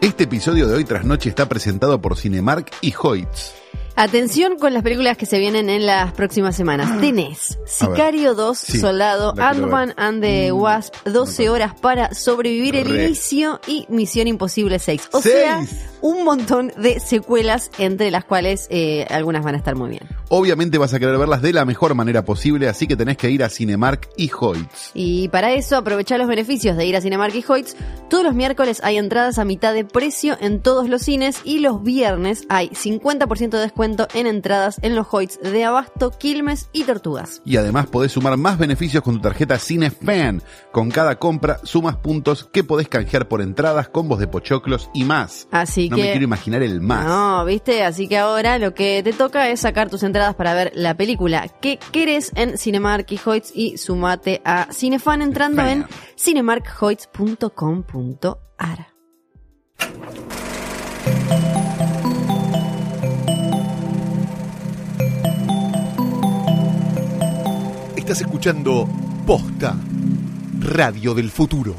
Este episodio de Hoy Tras Noche está presentado por Cinemark y Hoyts. Atención con las películas que se vienen en las próximas semanas. Tenés Sicario 2, Sí, Soldado, Ant-Man and the Mm, Wasp, 12 horas para sobrevivir el Re. inicio y Misión Imposible 6. O ¡Seis! sea, un montón de secuelas entre las cuales eh, algunas van a estar muy bien. Obviamente vas a querer verlas de la mejor manera posible, así que tenés que ir a Cinemark y Hoyts. Y para eso, aprovechar los beneficios de ir a Cinemark y Hoyts. Todos los miércoles hay entradas a mitad de precio en todos los cines y los viernes hay 50% de descuento en entradas en los Hoyts de Abasto, Quilmes y Tortugas. Y además podés sumar más beneficios con tu tarjeta CineFan. Con cada compra sumas puntos que podés canjear por entradas, combos de pochoclos y más. Así no que... me quiero imaginar el más. No, ¿viste? Así que ahora lo que te toca es sacar tus entradas para ver la película que querés en Cinemark y Hoyts y sumate a Cinefan entrando Fan. en cinemarkhoyts.com.ar. Estás escuchando Posta, Radio del Futuro.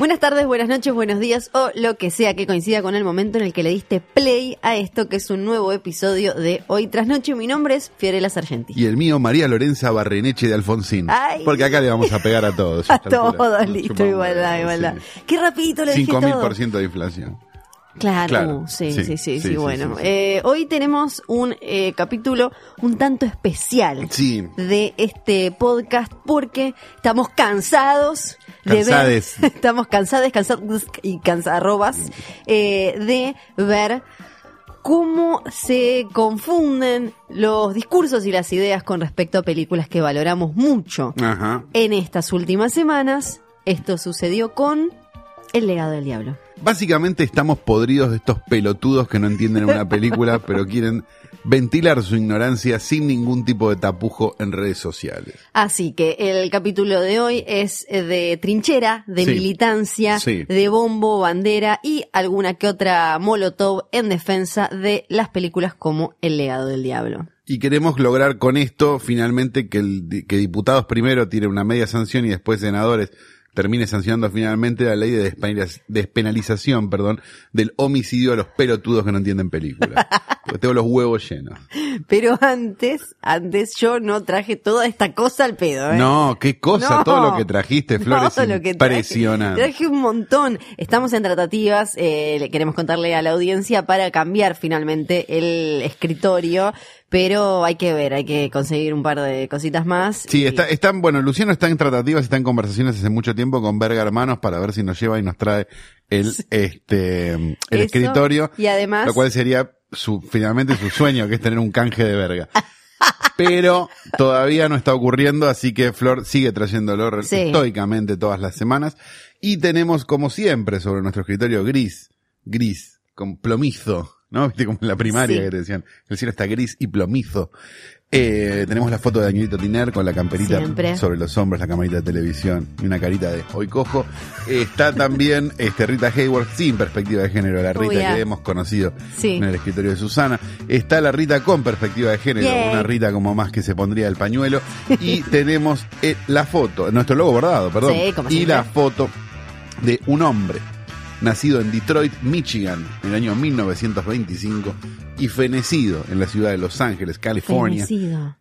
Buenas tardes, buenas noches, buenos días o lo que sea que coincida con el momento en el que le diste play a esto que es un nuevo episodio de Hoy tras Noche. Mi nombre es Fiorella Sargenti. Y el mío, María Lorenza Barreneche de Alfonsín. Ay. Porque acá le vamos a pegar a todos. A todos, listo, igualdad, igualdad. sí. Qué rapidito lo dije todo. 5000% de inflación. Claro, Claro, sí, sí, sí, sí, bueno. Eh, hoy tenemos un eh, capítulo un tanto especial de este podcast porque estamos cansados de ver, estamos cansados, cansados y cansarrobas eh, de ver cómo se confunden los discursos y las ideas con respecto a películas que valoramos mucho. Ajá. En estas últimas semanas, esto sucedió con El legado del diablo. Básicamente estamos podridos de estos pelotudos que no entienden una película, pero quieren ventilar su ignorancia sin ningún tipo de tapujo en redes sociales. Así que el capítulo de hoy es eh, de trinchera, de Sí. militancia, Sí. de bombo, bandera y alguna que otra molotov en defensa de las películas como El legado del diablo. Y queremos lograr con esto finalmente que, el, que diputados primero tiren una media sanción y después senadores termine sancionando finalmente la ley de despenaliz- despenalización, perdón, del homicidio a los pelotudos que no entienden películas. Porque tengo los huevos llenos. Pero antes, antes yo no traje toda esta cosa al pedo. ¿eh? No, qué cosa, No. todo lo que trajiste, Flores, Todo lo que traje. impresionante. Traje un montón. Estamos en tratativas, eh, le queremos contarle a la audiencia para cambiar finalmente el escritorio, pero hay que ver, hay que conseguir un par de cositas más. Sí, Y- está, están, bueno, Luciano está en tratativas, está en conversaciones hace mucho tiempo con Verga Hermanos para ver si nos lleva y nos trae el, este, el Eso, escritorio. y además- Lo cual sería su, finalmente su sueño, que es tener un canje de verga. Pero todavía no está ocurriendo, así que Flor sigue trayéndolo Sí. estoicamente todas las semanas. Y tenemos, como siempre, sobre nuestro escritorio gris, gris, con plomizo, ¿no? Viste como en la primaria Sí. que te decían, el cielo está gris y plomizo. Eh, tenemos la foto de Danielito Tiner con la camperita Siempre. sobre los hombros, la camarita de televisión y una carita de hoy cojo. Está también este, Rita Hayward sin perspectiva de género, la Oh, Rita yeah. que hemos conocido Sí. en el escritorio de Susana. Está la Rita con perspectiva de género, una Rita como más que se pondría el pañuelo. Y tenemos eh, la foto, nuestro logo bordado, perdón. Sí, como y la foto de un hombre nacido en Detroit, Michigan, en el año 1925 y fenecido en la ciudad de Los Ángeles, California, Fenecido.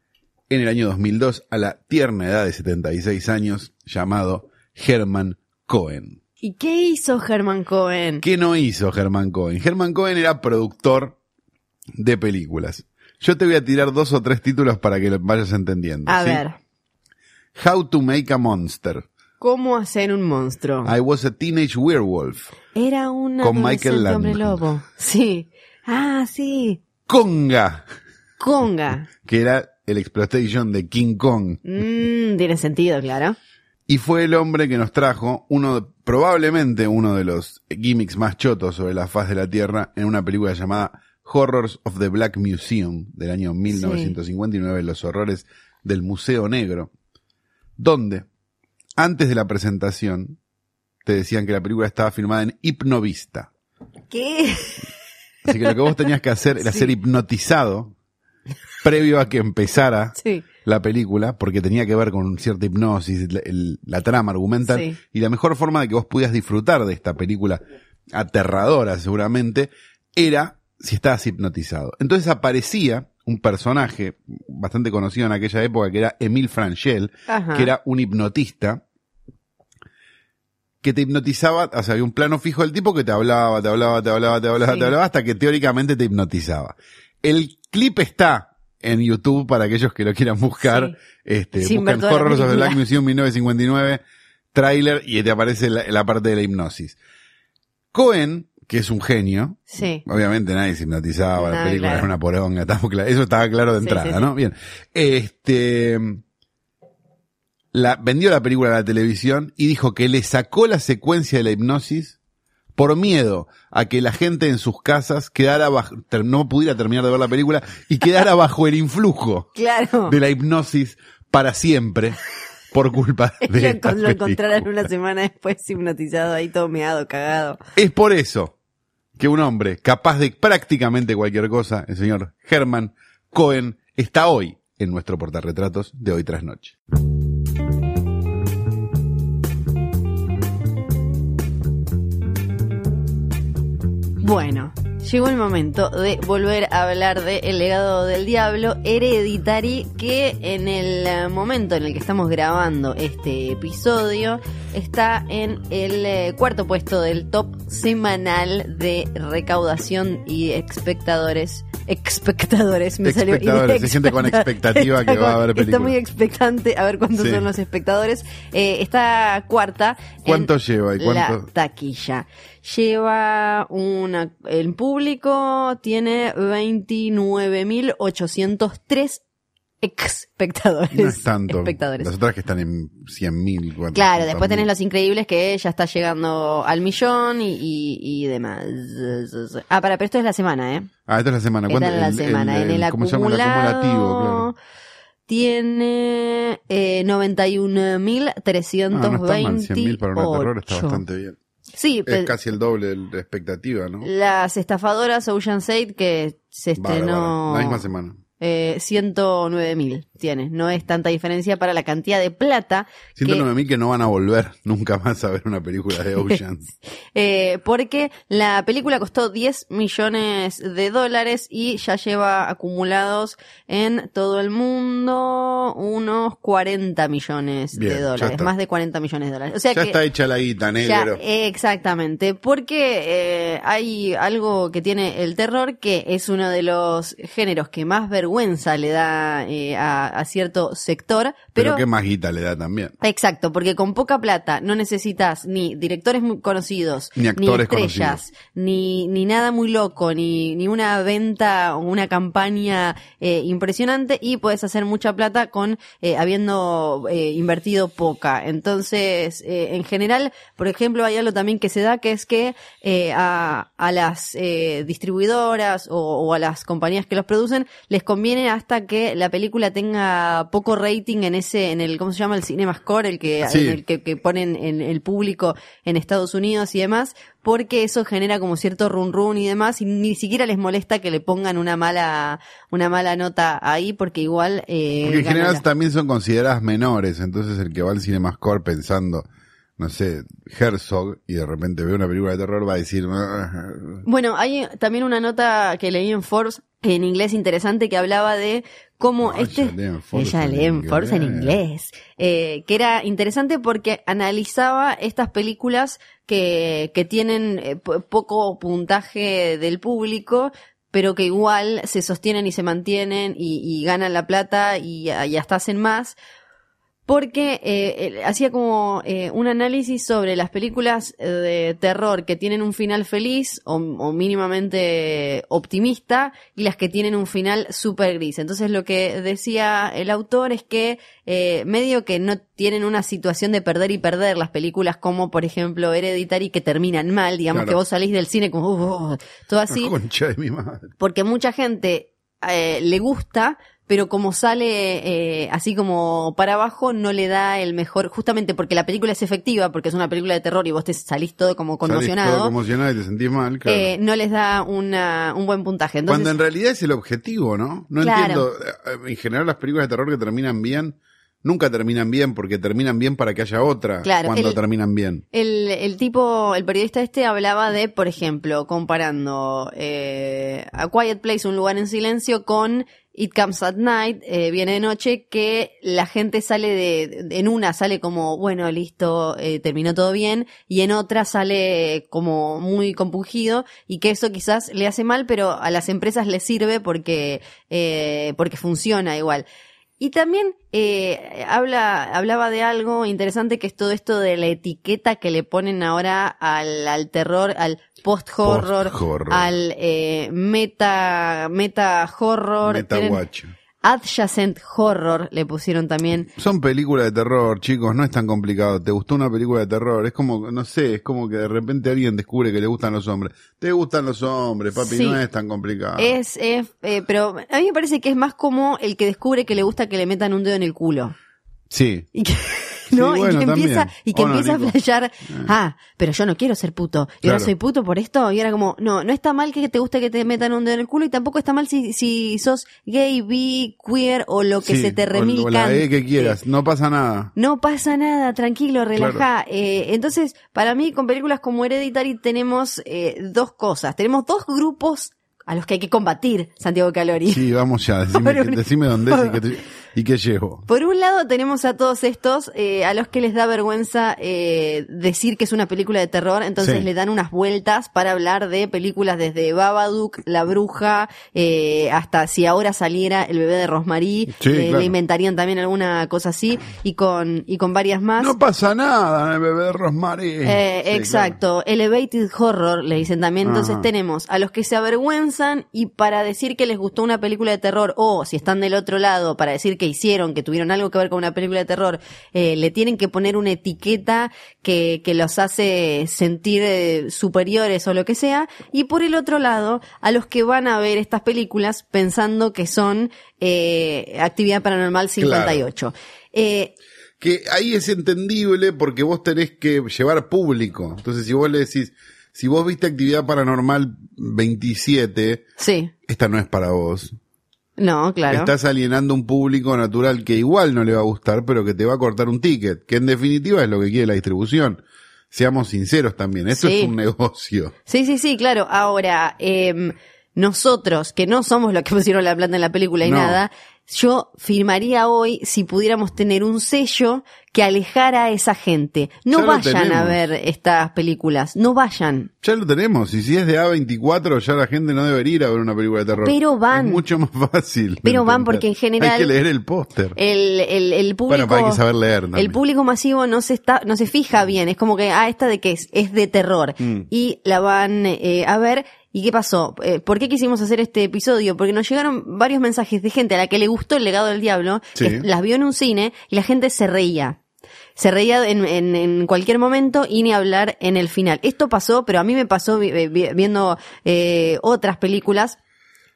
en el año 2002 a la tierna edad de 76 años, llamado Herman Cohen. ¿Y qué hizo Herman Cohen? ¿Qué no hizo Herman Cohen? Herman Cohen era productor de películas. Yo te voy a tirar dos o tres títulos para que lo vayas entendiendo. A ¿sí? ver, How to Make a Monster. ¿Cómo hacer un monstruo? I was a teenage werewolf. Era un Con Michael adolescente hombre lobo. Sí. Ah, sí. Conga, Conga. que era el exploitation de King Kong. Mm, tiene sentido, claro. Y fue el hombre que nos trajo uno, probablemente uno de los gimmicks más chotos sobre la faz de la Tierra en una película llamada Horrors of the Black Museum del año 1959, Los horrores del Museo Negro, donde antes de la presentación te decían que la película estaba filmada en Hipnovista. ¿Qué? Así que lo que vos tenías que hacer era Sí. ser hipnotizado previo a que empezara Sí. la película, porque tenía que ver con cierta hipnosis, la, el- la trama argumental, Sí. y la mejor forma de que vos pudieras disfrutar de esta película aterradora seguramente, era si estabas hipnotizado. Entonces aparecía un personaje bastante conocido en aquella época, que era Emile Franchel, Ajá. que era un hipnotista, que te hipnotizaba, o sea, había un plano fijo del tipo que te hablaba, te hablaba, te hablaba, te hablaba, Sí. te hablaba, hasta que teóricamente te hipnotizaba. El clip está en YouTube para aquellos que lo quieran buscar. Sí. Este, ver buscan Horrors of the. Black Museum 1959, trailer, y te aparece la, la parte de la hipnosis. Cohen, que es un genio, Sí. Obviamente nadie se hipnotizaba, la película claro. era una poronga, eso estaba claro de Sí, entrada, sí, sí. ¿no? Bien. Este, la, vendió la película a la televisión y dijo que le sacó la secuencia de la hipnosis por miedo a que la gente en sus casas quedara bajo, no pudiera terminar de ver la película y quedara bajo el influjo Claro. de la hipnosis para siempre por culpa de Lo, esta lo encontraron película. una semana después hipnotizado ahí todo meado, cagado. Es por eso que un hombre capaz de prácticamente cualquier cosa, el señor Herman Cohen, está hoy en nuestro portarretratos de hoy tras noche. Bueno, llegó el momento de volver a hablar de El legado del diablo, Hereditary, que en el momento en el que estamos grabando este episodio está en el eh, cuarto puesto del top semanal de recaudación y espectadores. Espectadores, me salió. Espectadores, hay gente con expecta- expectativa que va a con- ver Está películas. muy expectante a ver cuántos Sí. son los espectadores. Eh, está cuarta. ¿Cuánto lleva y la taquilla. Lleva una. El público tiene 29.803 espectadores. No es tanto. Espectadores. Las otras que están en 100.000. ¿cuántas? Claro, después 500.000. tenés Los Increíbles que ya está llegando al millón y, y, y demás. Ah, para, pero esto es la semana, ¿eh? Ah, esta es la semana. Esta ¿Cuánto? es la El- semana. el- en el el- ¿Cómo se llama? El acumulado acumulativo, claro. tiene eh, 91.328. Ah, no está mal. 100.000 para de terror está bastante bien. Sí, Es pero casi el doble de la expectativa, ¿no? las estafadoras Ocean's 8 que se estrenó La misma semana. Eh, 109.000 tiene. No es tanta diferencia para la cantidad de plata que 109.000 que no van a volver nunca más a ver una película de Oceans. Eh, porque la película costó 10 millones de dólares y ya lleva acumulados en todo el mundo unos 40 millones Bien, de dólares, más de 40 millones de dólares. O sea ya que está hecha la guita, ya, negro. exactamente, porque eh, hay algo que tiene el terror que es uno de los géneros que más vergüenza le da eh, a, a cierto sector, pero pero, qué más guita le da también. Exacto, porque con poca plata no necesitas ni directores muy conocidos, Ni actores estrellas, ni, ni nada muy loco, ni, ni una venta o una campaña eh, impresionante y puedes hacer mucha plata con eh, habiendo eh, invertido poca. Entonces, eh, en general, por ejemplo, hay algo también que se da que es que eh, a, a las eh, distribuidoras o, o a las compañías que los producen les conviene hasta que la película tenga poco rating en ese, en el, ¿cómo se llama? El Cinema Score, el que, Sí. el que, que ponen en el público en Estados Unidos y demás, porque eso genera como cierto run run y demás, y ni siquiera les molesta que le pongan una mala, una mala nota ahí, porque igual, eh, Porque en general la- también son consideradas menores, entonces el que va al CinemaScore pensando, no sé, Herzog, y de repente ve una película de terror va a decir... "Ah". Bueno, hay también una nota que leí en Forbes en inglés interesante que hablaba de cómo No, este ella lee en en inglés. eh, que era interesante porque analizaba estas películas que, que tienen eh, po- poco puntaje del público pero que igual se sostienen y se mantienen y, y ganan la plata y, y hasta hacen más porque eh, hacía como eh, un análisis sobre las películas eh, de terror que tienen un final feliz o, o mínimamente optimista y las que tienen un final súper gris. Entonces lo que decía el autor es que eh, medio que no tienen una situación de perder y perder las películas como por ejemplo Hereditary que terminan mal, digamos Claro. que vos salís del cine como "Uh, uh", todo así Concha de mi madre. porque mucha gente eh, le gusta, pero como sale eh, así como para abajo, no le da el mejor, justamente porque la película es efectiva, porque es una película de terror y vos te salís todo como Salís conmocionado, todo conmocionado y te sentís mal, claro. eh, no les da una, un buen puntaje. Entonces, Cuando en realidad es el objetivo, ¿no? No Claro. entiendo. eh, En general las películas de terror que terminan bien, nunca terminan bien porque terminan bien para que haya otra Claro, cuando el- terminan bien. El, el tipo, el periodista este hablaba de, por ejemplo, comparando eh, A Quiet Place, un lugar en silencio, con It Comes at Night, eh, viene de noche, que la gente sale de, en una sale como, bueno, listo, eh, terminó todo bien, y en otra sale como muy compungido, y que eso quizás le hace mal, pero a las empresas les sirve porque, eh, porque funciona igual. Y también eh, habla, hablaba de algo interesante que es todo esto de la etiqueta que le ponen ahora al, al terror, al post-horror, al eh, meta, meta horror, Meta tienen Watch. Adjacent horror le pusieron también. Son películas de terror, chicos, no es tan complicado. ¿Te gustó una película de terror? Es como, no sé, es como que de repente alguien descubre que le gustan los hombres. Te gustan los hombres, papi, Sí. no es tan complicado. Es, es eh, pero a mí me parece que es más como el que descubre que le gusta que le metan un dedo en el culo. Sí. Y que, ¿no? Sí, y que empieza, y que ¿O no, empieza a flashear, ah, pero yo no quiero ser puto. Y ahora soy puto por esto. Y era como, no, no está mal que te guste que te metan un dedo en el culo y tampoco está mal si, si sos gay, bi, queer o lo que Sí, se te o- remil o la E que quieras, no pasa nada. No pasa nada, tranquilo, relajá. Eh, entonces, para mí, con películas como Hereditary tenemos eh, dos cosas. Tenemos dos grupos a los que hay que combatir, Santiago Calori. Sí, vamos ya, decime, decime dónde es y qué, te- y qué llevo. Por un lado tenemos a todos estos eh, a los que les da vergüenza eh, decir que es una película de terror, entonces Sí. le dan unas vueltas para hablar de películas desde Babadook, La Bruja, eh, hasta si ahora saliera El bebé de Rosmarie, Sí, eh, claro. le inventarían también alguna cosa así y con y con varias más. No pasa nada, el bebé de Rosemary. Eh, Sí, exacto, elevated horror le dicen también. Entonces Ajá. tenemos a los que se avergüenzan y para decir que les gustó una película de terror o si están del otro lado para decir que hicieron, que tuvieron algo que ver con una película de terror, eh, le tienen que poner una etiqueta que, que los hace sentir eh, superiores o lo que sea. Y por el otro lado, a los que van a ver estas películas pensando que son eh, actividad paranormal 58. Eh, que ahí es entendible porque vos tenés que llevar público. Entonces, si vos le decís, si vos viste actividad paranormal 27, sí, esta no es para vos. No, claro. Estás alienando un público natural que igual no le va a gustar, pero que te va a cortar un ticket, que en definitiva es lo que quiere la distribución. Seamos sinceros también, esto Sí. es un negocio. Sí, sí, sí, claro. Ahora, em, nosotros, que no somos los que pusieron la plata en la película y No. nada, yo firmaría hoy si pudiéramos tener un sello que alejara a esa gente. No Ya vayan a ver estas películas, no vayan. Ya lo tenemos, y si es de A24 ya la gente no debería ir a ver una película de terror. Pero van. Es mucho más fácil. Pero van porque en general- Hay que leer el póster. El, el, el público. Bueno, pero hay que saber leer también. El público masivo no se está, no se fija bien. Es como que, ah, esta de qué es, es de terror. Mm. Y la van eh, a ver. ¿Y qué pasó? Eh, ¿Por qué quisimos hacer este episodio? Porque nos llegaron varios mensajes de gente a la que le gustó el legado del diablo, Sí. que las vio en un cine y la gente se reía. Se reía en, en, en cualquier momento y ni hablar en el final. Esto pasó, pero a mí me pasó vi- vi- viendo eh, otras películas.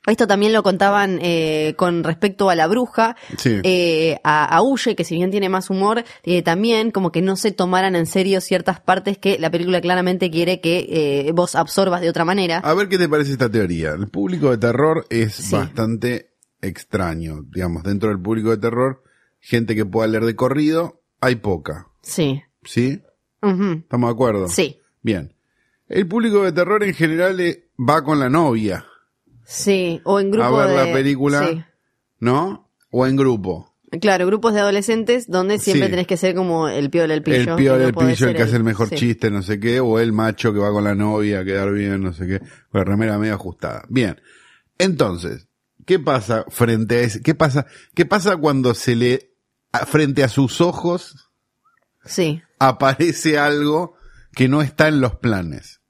Esto también lo contaban eh, con respecto a la bruja, Sí. eh, a, a Huye, que si bien tiene más humor, eh, también como que no se tomaran en serio ciertas partes que la película claramente quiere que eh, vos absorbas de otra manera. A ver qué te parece esta teoría. El público de terror es Sí. bastante extraño. Digamos, dentro del público de terror, gente que pueda leer de corrido, hay poca. Sí. ¿Sí? ¿Estamos de acuerdo? Sí. Bien. El público de terror en general eh, va con la novia, Sí. O en grupo A ver la de- película. Sí. ¿no? O en grupo. Claro, grupos de adolescentes donde siempre Sí. tenés que ser como el piola, el pillo. el no del pillo, el que hace el mejor sí. chiste, no sé qué, o el macho que va con la novia a quedar bien, no sé qué, con la remera medio ajustada. Bien. Entonces, ¿qué pasa frente a ese? ¿Qué pasa? ¿Qué pasa cuando se le, frente a sus ojos, Sí. aparece algo que no está en los planes?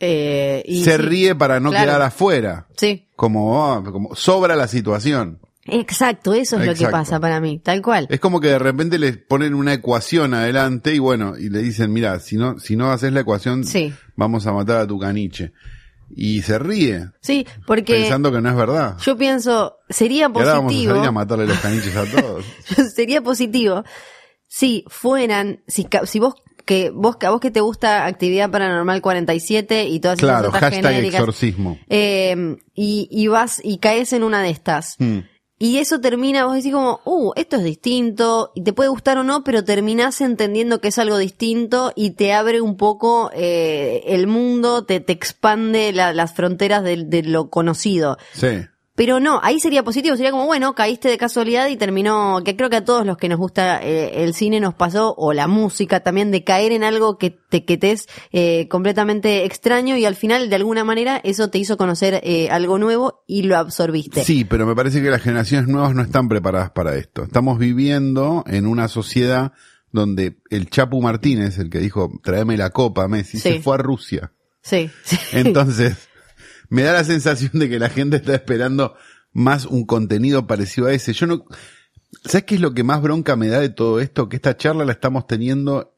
Eh, y se sí. ríe para no Claro. quedar afuera. Sí. Como, ah, como sobra la situación. Exacto, eso es lo que pasa para mí, tal cual. Es como que de repente les ponen una ecuación adelante y bueno, y le dicen, mira, si no, si no haces la ecuación, Sí. vamos a matar a tu caniche. y se ríe, Sí, porque pensando que no es verdad. yo pienso, sería y ahora vamos a positivo. salir a matarle los caniches a todos. sería positivo si fueran, si, si vos que vos que a vos que te gusta actividad paranormal 47 y todas esas claro, otras hashtag genéricas exorcismo. eh, y, y vas y caes en una de estas Mm. y eso termina vos decís como uh esto es distinto y te puede gustar o no pero terminás entendiendo que es algo distinto y te abre un poco eh, el mundo te, te expande la- las fronteras del- de lo conocido Sí. Pero no, ahí sería positivo, sería como, bueno, caíste de casualidad y terminó, que creo que a todos los que nos gusta eh, el cine nos pasó, o la música también, de caer en algo que te, que te es eh, completamente extraño y al final, de alguna manera, eso te hizo conocer eh, algo nuevo y lo absorbiste. Sí, pero me parece que las generaciones nuevas no están preparadas para esto. Estamos viviendo en una sociedad donde el Chapu Martínez, el que dijo, tráeme la copa, Messi, Sí. se fue a Rusia. Sí, sí. Entonces, me da la sensación de que la gente está esperando más un contenido parecido a ese. Yo no, ¿sabes qué es lo que más bronca me da de todo esto? Que esta charla la estamos teniendo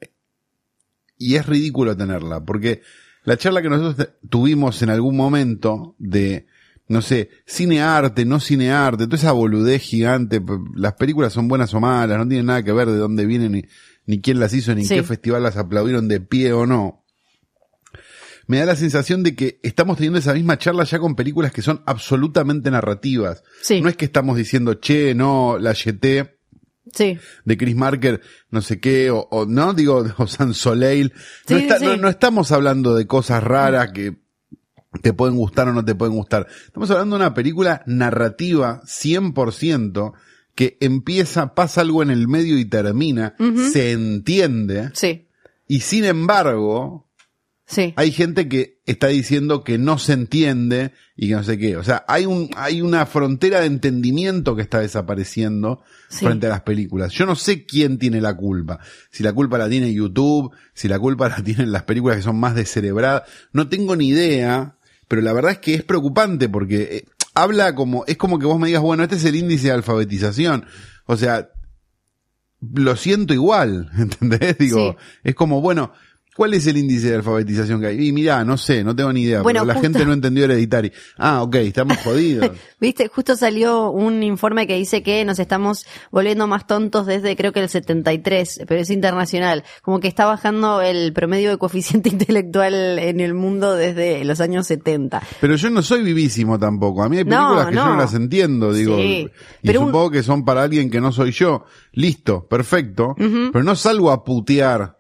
y es ridículo tenerla, porque la charla que nosotros tuvimos en algún momento de, no sé, cine arte, no cine arte, toda esa boludez gigante, las películas son buenas o malas, no tienen nada que ver de dónde vienen ni, ni quién las hizo, ni en Sí. qué festival las aplaudieron de pie o no me da la sensación de que estamos teniendo esa misma charla ya con películas que son absolutamente narrativas. Sí. No es que estamos diciendo, che, no, la YT Sí. de Chris Marker, no sé qué, o, o, no, digo, o San Soleil. No, Sí, está- sí. no, no estamos hablando de cosas raras que te pueden gustar o no te pueden gustar. Estamos hablando de una película narrativa 100% que empieza, pasa algo en el medio y termina, se entiende, Sí. y sin embargo, Sí. hay gente que está diciendo que no se entiende y que no sé qué. O sea, hay un, hay una frontera de entendimiento que está desapareciendo Sí. frente a las películas. Yo no sé quién tiene la culpa. Si la culpa la tiene YouTube, si la culpa la tienen las películas que son más descerebradas. No tengo ni idea, pero la verdad es que es preocupante porque eh, habla como, es como que vos me digas, bueno, este es el índice de alfabetización. O sea, lo siento igual, ¿entendés? Digo, Sí. es como, bueno, ¿cuál es el índice de alfabetización que hay? Y mirá, no sé, no tengo ni idea, Bueno, pero la justo- gente no entendió Hereditary. Ah, ok, estamos jodidos. Viste, justo salió un informe que dice que nos estamos volviendo más tontos desde creo que el 73, pero es internacional. Como que está bajando el promedio de coeficiente intelectual en el mundo desde los años 70. Pero yo no soy vivísimo tampoco. A mí hay No, películas que yo no. las entiendo, digo. Sí, y pero un- supongo que son para alguien que no soy yo. Listo, perfecto. Pero no salgo a putear.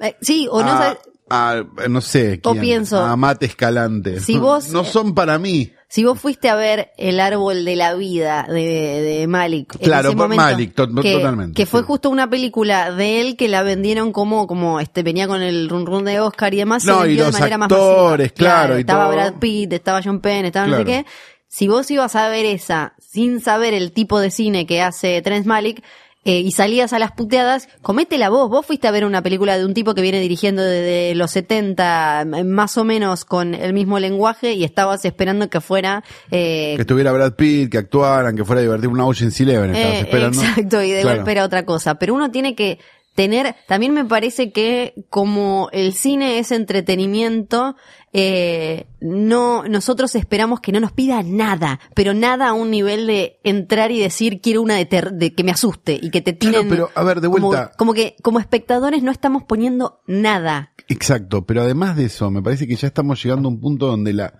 Eh, sí, o no a, sabes- a- no sé, O quién, pienso, a Mate Escalante. si vos- no son para mí. Si vos fuiste a ver El árbol de la vida de, de Malik, en Claro, ese por momento, Malik, to- que, totalmente, que fue sí. justo una película de él que la vendieron como, como este, venía con el run run de Oscar y demás, se No, y vendió de los manera más actores, masiva. claro, y estaba todo. Brad Pitt, estaba John Penn, estaba no sé Claro. qué. Si vos ibas a ver esa sin saber el tipo de cine que hace Trent Malik, eh, y salías a las puteadas, cométela vos. Vos fuiste a ver una película de un tipo que viene dirigiendo desde los 70, m- más o menos con el mismo lenguaje, y estabas esperando que fuera eh, Que estuviera Brad Pitt, que actuaran, que fuera a divertir una Ocean's Eleven, estabas eh, esperando. Exacto, y de Claro. golpe era otra cosa. Pero uno tiene que tener, también me parece que como el cine es entretenimiento, eh, no, nosotros esperamos que no nos pida nada, pero nada a un nivel de entrar y decir quiero una de, ter- de que me asuste y que te Claro, tiren. pero, a ver, de como- vuelta. Como, que como espectadores no estamos poniendo nada. Exacto, pero además de eso, me parece que ya estamos llegando a un punto donde la,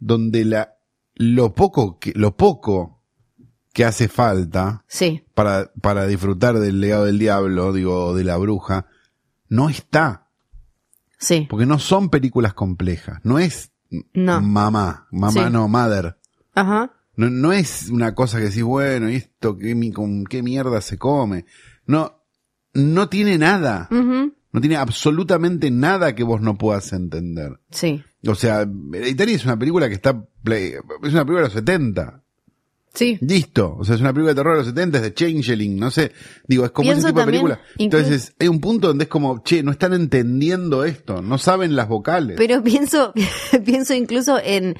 donde la, lo poco que, lo poco que hace falta Sí, para, para disfrutar del legado del diablo, digo, de la bruja, no está. sí. Porque no son películas complejas. No es No. mamá, mamá Sí. no, mother. Ajá. No, no es una cosa que decís, bueno, ¿y esto qué, con qué mierda se come? No, no tiene nada. Ujú. No tiene absolutamente nada que vos no puedas entender. Sí. O sea, Hereditary es una película que está, play- es una película de los 70. Sí. Listo. O sea, es una película de terror de los 70, es de Changeling, no sé. Digo, es como Pienso ese tipo de película. Entonces, hay un punto donde es como, che, no están entendiendo esto, no saben las vocales. Pero pienso, pienso incluso en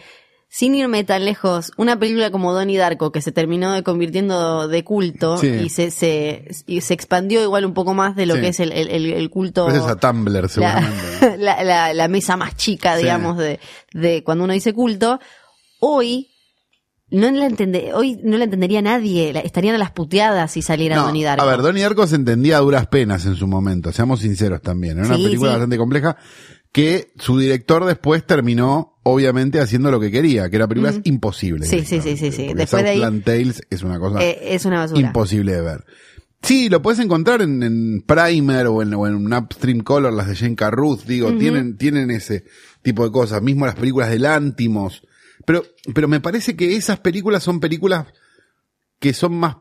sin irme tan lejos, una película como Donnie Darko, que se terminó de convirtiendo de culto Sí. y se, se, y se expandió igual un poco más de lo Sí. que es el, el, culto. Pues es a Tumblr, seguramente. la, la, la- la mesa más chica, Sí. digamos, de, de cuando uno dice culto. Hoy no la entende, hoy no la entendería nadie, estarían a las puteadas si saliera No, Donnie Darko. a ver, Donnie Darko se entendía a duras penas en su momento, seamos sinceros también. Era una Sí, película sí. bastante compleja que su director después terminó, obviamente, haciendo lo que quería, que era películas imposibles. Sí, sí, sí, sí, sí. Después de ahí- Tales es una cosa Eh, es una basura. imposible de ver. Sí, lo puedes encontrar en, en Primer o en, o en Upstream Color, las de Jane Carruth, digo, tienen, tienen ese tipo de cosas, mismo las películas de Lantimos. Pero, pero me parece que esas películas son películas que son más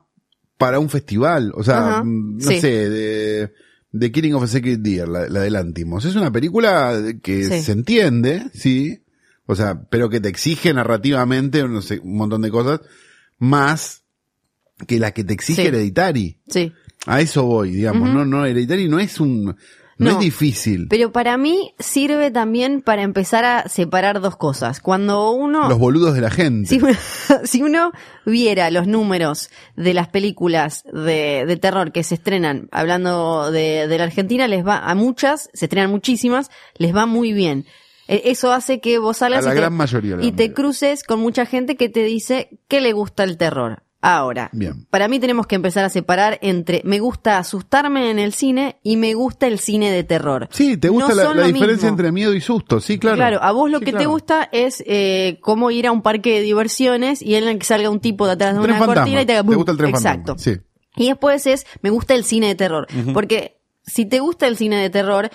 para un festival. O sea, Ajá, mm, no sí. sé, de, The Killing of a Sacred Deer, la, la de Lantimos. Es una película que Sí. se entiende, sí. O sea, pero que te exige narrativamente, no sé, un montón de cosas, más que la que te exige Sí. Hereditary. Sí. A eso voy, digamos. No, no, Hereditary no es un, no, es difícil. Pero para mí sirve también para empezar a separar dos cosas. Cuando uno... Los boludos de la gente. Si uno, si uno viera los números de las películas de, de terror que se estrenan, hablando de, de la Argentina, les va a muchas, se estrenan muchísimas, les va muy bien. E- Eso hace que vos salgas A la y, te, mayoría y te cruces con mucha gente que te dice que le gusta el terror. Ahora, Bien. para mí tenemos que empezar a separar entre me gusta asustarme en el cine y me gusta el cine de terror. Sí, te gusta No la, diferencia mismo. entre miedo y susto. Sí, claro. Claro, a vos lo Sí, que te gusta es eh, cómo ir a un parque de diversiones y en el que salga un tipo de atrás de una fantasma. cortina y te haga Te gusta el tren Exacto. fantasma. Sí. Y después es, me gusta el cine de terror. Porque si te gusta el cine de terror,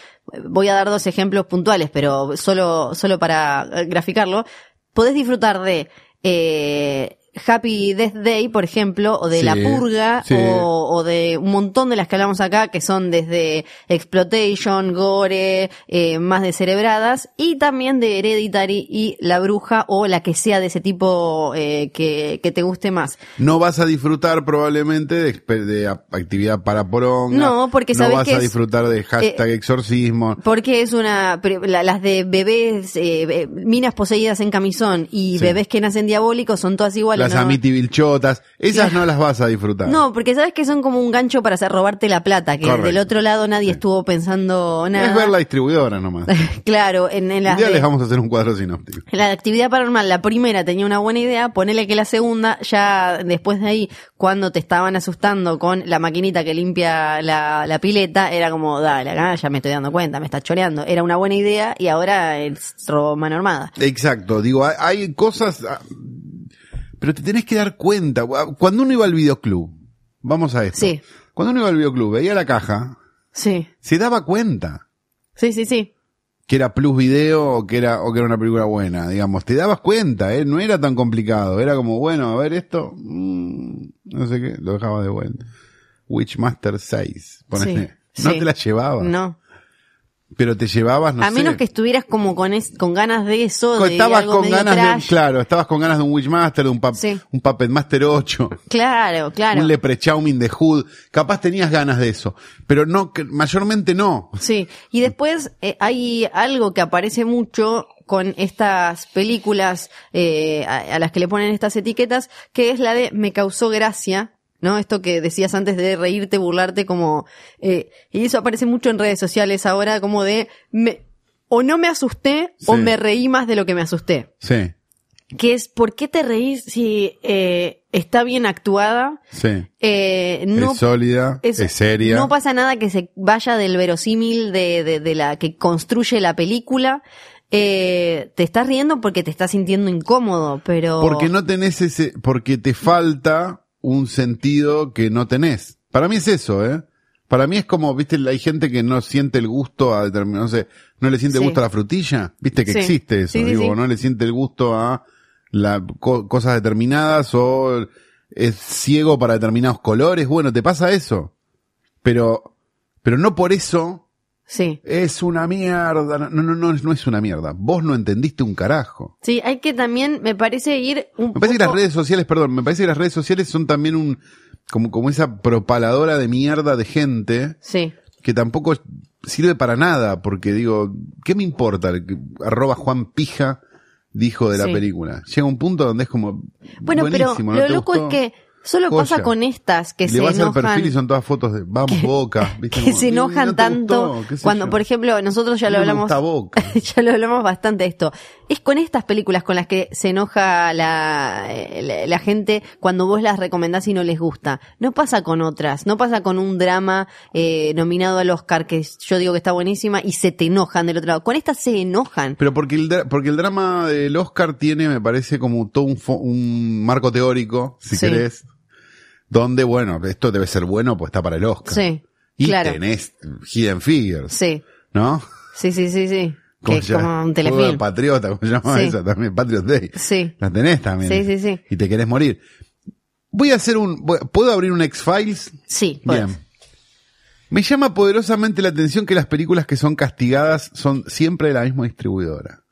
voy a dar dos ejemplos puntuales, pero solo, solo para eh, graficarlo, podés disfrutar de eh, Happy Death Day, por ejemplo, o de Sí, La Purga, sí. o, o de un montón de las que hablamos acá, que son desde Exploitation, Gore, eh, más descerebradas, y también de Hereditary y La Bruja, o la que sea de ese tipo eh, que, que te guste más. No vas a disfrutar probablemente de, de actividad para poronga. No, porque No sabes vas que a es- disfrutar de hashtag exorcismo. Porque es una, las de bebés, eh, minas poseídas en camisón y Sí. bebés que nacen diabólicos son todas iguales. Las ¿no? Amityville esas no las vas a disfrutar. No, porque sabes que son como un gancho para hacer robarte la plata, que Correcto. del otro lado nadie estuvo pensando nada. Es ver la distribuidora nomás. claro, en, en Un las día de- les vamos a hacer un cuadro sinóptico. La actividad paranormal, la primera tenía una buena idea, ponele que la segunda, ya después de ahí, cuando te estaban asustando con la maquinita que limpia la, la pileta, era como, dale, acá ya me estoy dando cuenta, me está choreando. Era una buena idea y ahora es robo mano armada. Exacto, digo, hay, cosas, pero te tenés que dar cuenta. Cuando uno iba al videoclub, vamos a esto. Sí. Cuando uno iba al videoclub, veía la caja, Sí, se daba cuenta sí, sí, sí. que era plus video o que era, o que era una película buena, digamos. Te dabas cuenta, ¿eh? No era tan complicado. Era como, bueno, a ver esto, mm, no sé qué, lo dejaba de vuelta. Witchmaster 6, ponele. Sí, No sí. te la llevabas. No. Pero te llevabas, no a sé. menos que estuvieras como con, es- con ganas de eso, de estabas algo con ganas de, un- claro, estabas con ganas de un Witchmaster, de un, pap- Sí. un Puppet Master 8. Claro, claro. Un Leprechaun de Hood. Capaz tenías ganas de eso. Pero no, mayormente no. Sí, y después eh, hay algo que aparece mucho con estas películas eh, a, a las que le ponen estas etiquetas, que es la de me causó gracia, ¿no? Esto que decías antes de reírte, burlarte, como... eh, y eso aparece mucho en redes sociales ahora, como de... Me, o no me asusté o me reí más de lo que me asusté. Sí, Que es, ¿por qué te reís si eh, está bien actuada? sí. Eh, no es sólida, es, es- seria. No pasa nada que se vaya del verosímil de, de, de la que construye la película. Eh, te estás riendo porque te estás sintiendo incómodo, pero. Porque no tenés ese, porque te falta un sentido que no tenés. Para mí es eso, ¿eh? Para mí es como, viste, hay gente que no siente el gusto a determinado, no sé, no le siente Sí. gusto a la frutilla, viste que Sí. existe eso, Sí, digo, no le siente el gusto a la, co- cosas determinadas o es ciego para determinados colores, bueno, te pasa eso. Pero, pero no por eso Sí. es una mierda, no, no, no, no es una mierda. Vos no entendiste un carajo. Sí, hay que también, me parece ir un Me parece que las redes sociales, perdón, me parece que las redes sociales son también un, como, como esa propaladora de mierda de gente Sí. que tampoco sirve para nada, porque digo, ¿qué me importa? Arroba Juan Pija dijo de la Sí. película. Llega un punto donde es como. Bueno, pero ¿no lo loco gustó? es que solo Joya. pasa con estas que Y se le vas al enojan. perfil y son todas fotos de vamos boca. ¿viste? que se "Y enojan no tanto gustó", qué sé cuando, yo. por ejemplo, nosotros ya lo No hablamos, Boca. ya lo hablamos bastante de esto. Es con estas películas con las que se enoja la, eh, la, la gente cuando vos las recomendás y no les gusta. No pasa con otras, no pasa con un drama eh, nominado al Oscar que yo digo que está buenísima y se te enojan del otro lado. Con estas se enojan. Pero porque el, porque el drama del Oscar tiene, me parece, como todo un, un marco teórico, si Sí. querés, donde, bueno, esto debe ser bueno, pues está para el Oscar. Sí, Y claro. tenés Hidden Figures, Sí, ¿no? sí, sí, sí, sí. Que es como un telefilm. Patriota, como se llama Sí. esa también, Patriot Day. Sí, La tenés también. Sí, sí, sí. Y te querés morir. Voy a hacer un, ¿puedo abrir un X-Files? sí. Bien. Me llama poderosamente la atención que las películas que son castigadas son siempre de la misma distribuidora.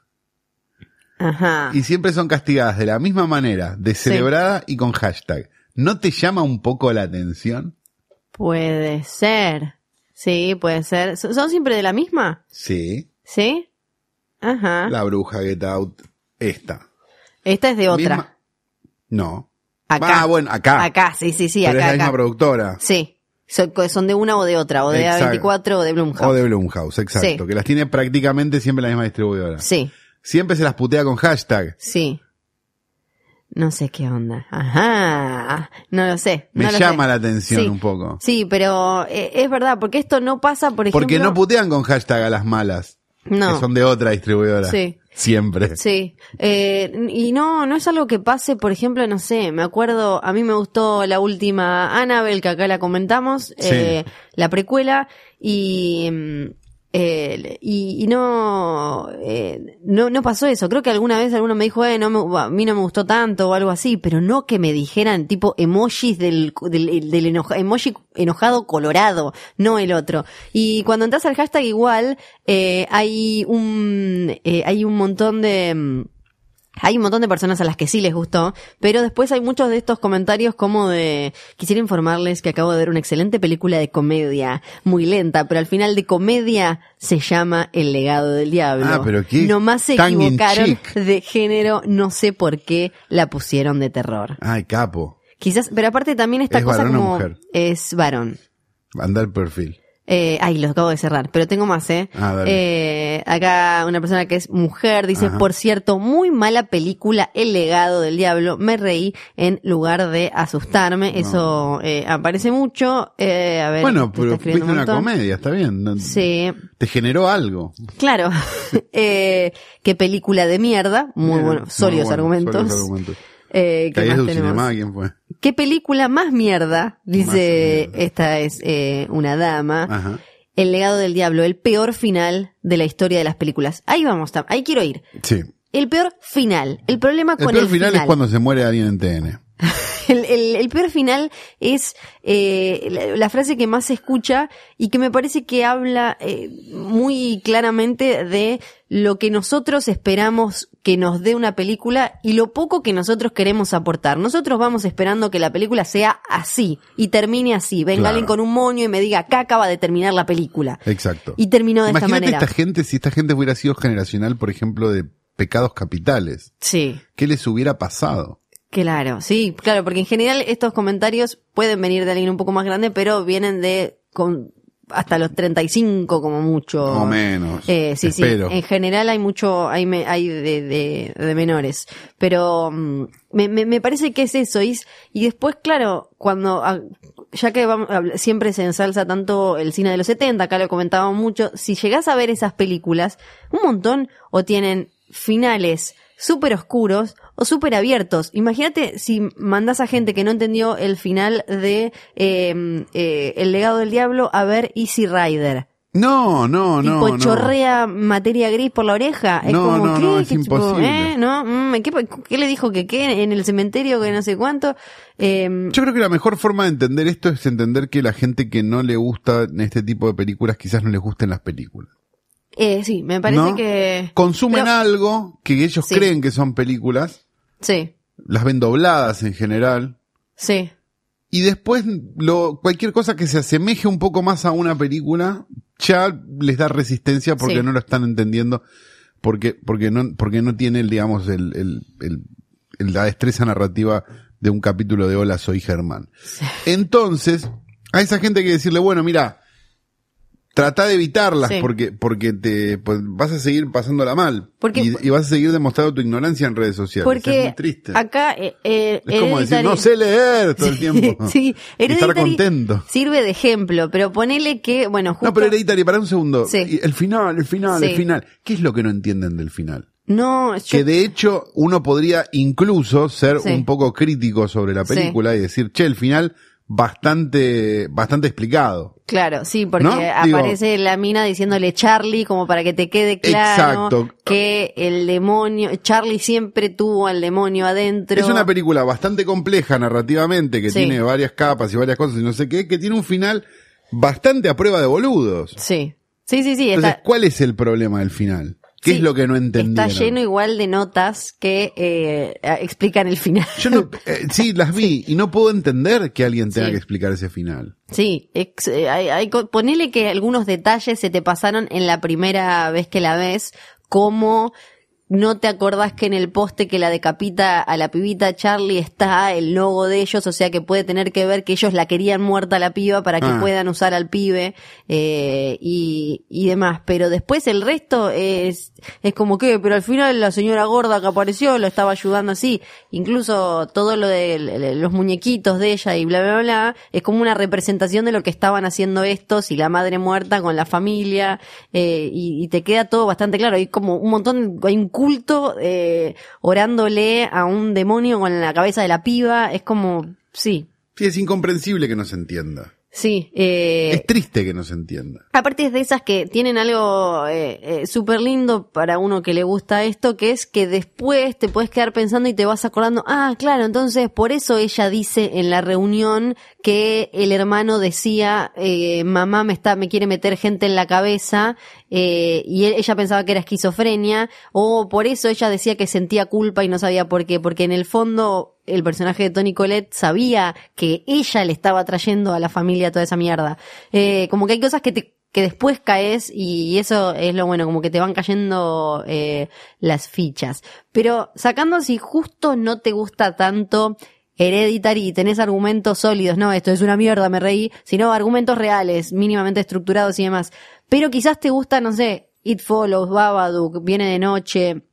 Ajá. Y siempre son castigadas de la misma manera, de celebrada y con hashtag. ¿No te llama un poco la atención? Puede ser. Sí, puede ser. ¿Son siempre de la misma? Sí. ¿Sí? Ajá. La bruja Get Out, esta. Esta es de otra. Misma- No. Acá. Ah, bueno, acá. Acá, sí, sí, sí, Pero acá, es la misma productora. Sí. Son, son de una o de otra, o de Exacto. A24 o de Blumhouse. O de Blumhouse, exacto. Sí. Que las tiene prácticamente siempre la misma distribuidora. Sí, Siempre se las putea con hashtag. sí. No sé qué onda. Ajá. No lo sé. Me lo llama sé. la atención Sí. un poco. Sí, pero eh, es verdad, porque esto no pasa, por ejemplo. Porque no putean con hashtag a las malas. No. Que son de otra distribuidora. Sí. Siempre. Sí, eh, y no, no es algo que pase, por ejemplo, no sé, me acuerdo, a mí me gustó la última Annabelle, que acá la comentamos, eh, la precuela, y, mm, eh, y, y no, eh, no, no pasó eso. Creo que alguna vez alguno me dijo, eh, no me, a mí no me gustó tanto o algo así, pero no que me dijeran tipo emojis del, del, del emoji enojado colorado, no el otro. Y cuando entras al hashtag igual, eh, hay un, eh, hay un montón de, mm, hay un montón de personas a las que sí les gustó, pero después hay muchos de estos comentarios como de, quisiera informarles que acabo de ver una excelente película de comedia, muy lenta, pero al final de comedia se llama El legado del diablo. Ah, pero qué Nomás se equivocaron de género, no sé por qué la pusieron de terror. Ay, capo. Quizás, pero aparte también esta ¿Es cosa varón o como mujer? es varón. Anda el perfil. Eh, ay, lo acabo de cerrar, pero tengo más, ¿eh? Ah, eh acá una persona que es mujer dice, Ajá. por cierto, muy mala película El legado del diablo. Me reí en lugar de asustarme. Eso eh, aparece mucho. Eh, a ver, Bueno, pero viste un una comedia, está bien. Sí, Te generó algo. claro. eh, qué película de mierda. Muy bueno, muy sólidos bueno, argumentos. sólidos argumentos. Eh, ¿qué más de tenemos? cinema, ¿quién fue? ¿Qué película más mierda? Dice, mierda. esta es eh, una dama. Ajá. El legado del diablo, el peor final de la historia de las películas. Ahí vamos, ahí quiero ir. Sí. El peor final. El problema El con peor el final, es cuando se muere alguien en TN. el, el- el peor final es eh, la, la frase que más se escucha y que me parece que habla eh, muy claramente de lo que nosotros esperamos que nos dé una película y lo poco que nosotros queremos aportar. Nosotros vamos esperando que la película sea así y termine así. Venga Claro. alguien con un moño y me diga, acá acaba de terminar la película. Exacto. Y terminó de esta Imagínate manera. esta gente, si esta gente hubiera sido generacional, por ejemplo, de pecados capitales. Sí. ¿Qué les hubiera pasado? Claro, sí, claro, porque en general estos comentarios pueden venir de alguien un poco más grande, pero vienen de con hasta los 35 como mucho. O menos. Eh, sí, Espero. sí. En general hay mucho, hay, me- hay de, de, de menores. Pero mm, me, me, me parece que es eso. Y, es- y después, claro, cuando, ah, ya que vamos, siempre se ensalza tanto el cine de los 70, acá lo comentábamos mucho, si llegás a ver esas películas, un montón o tienen finales súper oscuros o súper abiertos. Imagínate si mandás a gente que no entendió el final de eh, eh, El legado del diablo a ver Easy Rider. No, no, no. tipo no. chorrea materia gris por la oreja. Es No, como, no, ¿qué? no, es ¿Qué tipo, imposible. ¿eh? ¿No? Mm, ¿qué, qué le dijo que qué? En el cementerio que no sé cuánto. Eh, Yo creo que la mejor forma de entender esto es entender que la gente que no le gusta este tipo de películas quizás no les gusten las películas. eh, sí, me parece que... Consumen Pero- algo que ellos Sí. creen que son películas, Sí, las ven dobladas en general, sí. y después lo, cualquier cosa que se asemeje un poco más a una película ya les da resistencia porque Sí. no lo están entendiendo. porque, porque no, porque no tiene, el, digamos, el, el, el- el- la destreza narrativa de un capítulo de Hola, soy Germán. Entonces, a esa gente hay que decirle, bueno, mira, trata de evitarlas Sí. porque, porque te, pues, vas a seguir pasándola mal. Porque- y, y vas a seguir demostrando tu ignorancia en redes sociales. Porque es muy triste. acá eh, eh, es como decir, no sé leer todo el tiempo. sí, y estar contento. Sirve de ejemplo, pero ponele que, bueno, justo... No, pero Hereditary, para un segundo. Sí. El final, el final, Sí. el final. ¿Qué es lo que no entienden del final? No, yo- Que de hecho uno podría incluso ser un poco crítico sobre la película y decir, che, el final bastante, bastante explicado. Claro, sí, porque ¿No? Digo- aparece la mina diciéndole Charlie como para que te quede claro Exacto. que el demonio, Charlie siempre tuvo al demonio adentro. Es una película bastante compleja narrativamente, que Sí. tiene varias capas y varias cosas y no sé qué, que tiene un final bastante a prueba de boludos. Sí, sí, sí, sí, Entonces, está, ¿cuál es el problema del final? ¿Qué sí, es lo que no entendieron? Está lleno igual de notas que eh, explican el final. Yo no, eh, sí, las vi y no puedo entender que alguien tenga Sí. que explicar ese final. Sí, ex- eh, hay, hay co- ponele que algunos detalles se te pasaron en la primera vez que la ves, como no te acordás que en el poste que la decapita a la pibita Charlie está el logo de ellos, o sea que puede tener que ver que ellos la querían muerta a la piba para que Ah. puedan usar al pibe eh, y, y demás. Pero después el resto es, es como que, pero al final la señora gorda que apareció lo estaba ayudando así. Incluso todo lo de los muñequitos de ella y bla, bla, bla, es como una representación de lo que estaban haciendo estos y la madre muerta con la familia eh, y, y te queda todo bastante claro. Hay como un montón, hay un culto eh, orándole a un demonio con la cabeza de la piba. Es como, sí, Sí, es incomprensible que no se entienda. Sí. eh, Es triste que no se entienda. Aparte es de esas que tienen algo eh, eh, súper lindo para uno que le gusta esto, que es que después te puedes quedar pensando y te vas acordando, ah, claro, entonces por eso ella dice en la reunión que el hermano decía, eh, mamá me está, me quiere meter gente en la cabeza, eh, y él- ella pensaba que era esquizofrenia, o por eso ella decía que sentía culpa y no sabía por qué, porque en el fondo el personaje de Tony Colette sabía que ella le estaba trayendo a la familia toda esa mierda. Eh, como que hay cosas que te que después caes y eso es lo bueno, como que te van cayendo eh, las fichas. Pero sacando si justo no te gusta tanto Hereditary y tenés argumentos sólidos, no, esto es una mierda, me reí, sino argumentos reales, mínimamente estructurados y demás. Pero quizás te gusta, no sé, It Follows, Babadook, Viene de Noche,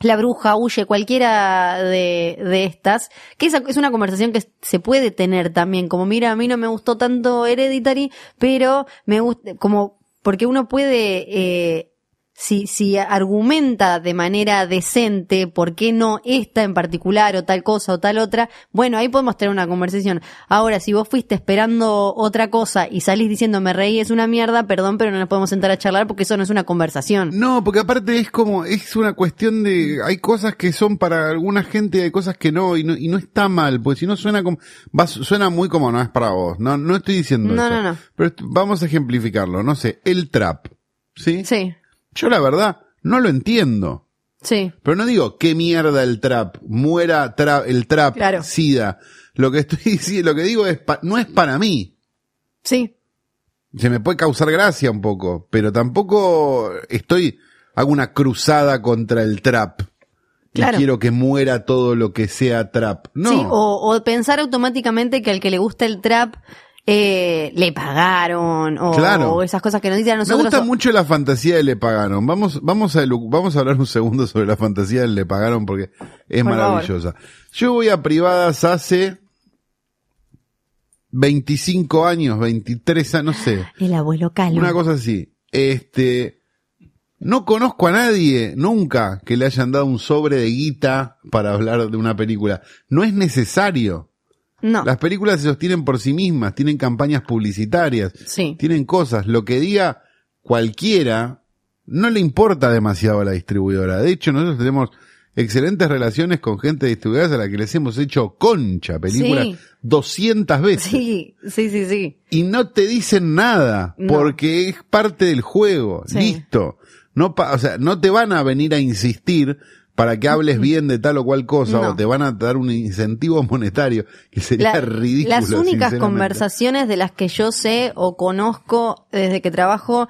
la bruja huye, cualquiera de, de estas, que esa es una conversación que se puede tener también, como mira, a mí no me gustó tanto Hereditary, pero me gusta, como, porque uno puede, eh, si, si argumenta de manera decente por qué no esta en particular o tal cosa o tal otra, bueno, ahí podemos tener una conversación. Ahora, si vos fuiste esperando otra cosa y salís diciendo me reí es una mierda, perdón, pero no nos podemos sentar a charlar porque eso no es una conversación. No, porque aparte es como, es una cuestión de, hay cosas que son para alguna gente y hay cosas que no, y no, y no está mal, porque si no suena como, va, suena muy como no es para vos, no, no estoy diciendo No, eso. no, no. Pero vamos a ejemplificarlo, no sé, el trap, ¿sí? Sí, Yo la verdad, no lo entiendo. sí. Pero no digo, qué mierda el trap, muera tra- el trap, Claro. sida. Lo que estoy diciendo, lo que digo es, pa- no es para mí. Sí, se me puede causar gracia un poco, pero tampoco estoy, hago una cruzada contra el trap. Claro. Y quiero que muera todo lo que sea trap. No. sí. O, o pensar automáticamente que al que le gusta el trap eh, le pagaron o, Claro. o esas cosas que nos dicen a me nosotros. gusta o- mucho la fantasía de Le Pagaron. Vamos, vamos a, vamos a hablar un segundo sobre la fantasía de Le Pagaron porque es Por maravillosa. Yo voy a privadas hace 25 años, 23 años, no sé. El abuelo Calo. Una cosa así. Este, no conozco a nadie nunca que le hayan dado un sobre de guita para hablar de una película. No es necesario. No, Las películas se sostienen por sí mismas, tienen campañas publicitarias, sí. tienen cosas. Lo que diga cualquiera no le importa demasiado a la distribuidora. De hecho, nosotros tenemos excelentes relaciones con gente de distribuidoras a la que les hemos hecho concha películas Sí. 200 veces Sí, sí, sí, sí. y no te dicen nada No. porque es parte del juego. Sí. Listo. No, pa- o sea, no te van a venir a insistir para que hables bien de tal o cual cosa No. o te van a dar un incentivo monetario que sería La- ridículo. las únicas conversaciones de las que yo sé o conozco desde que trabajo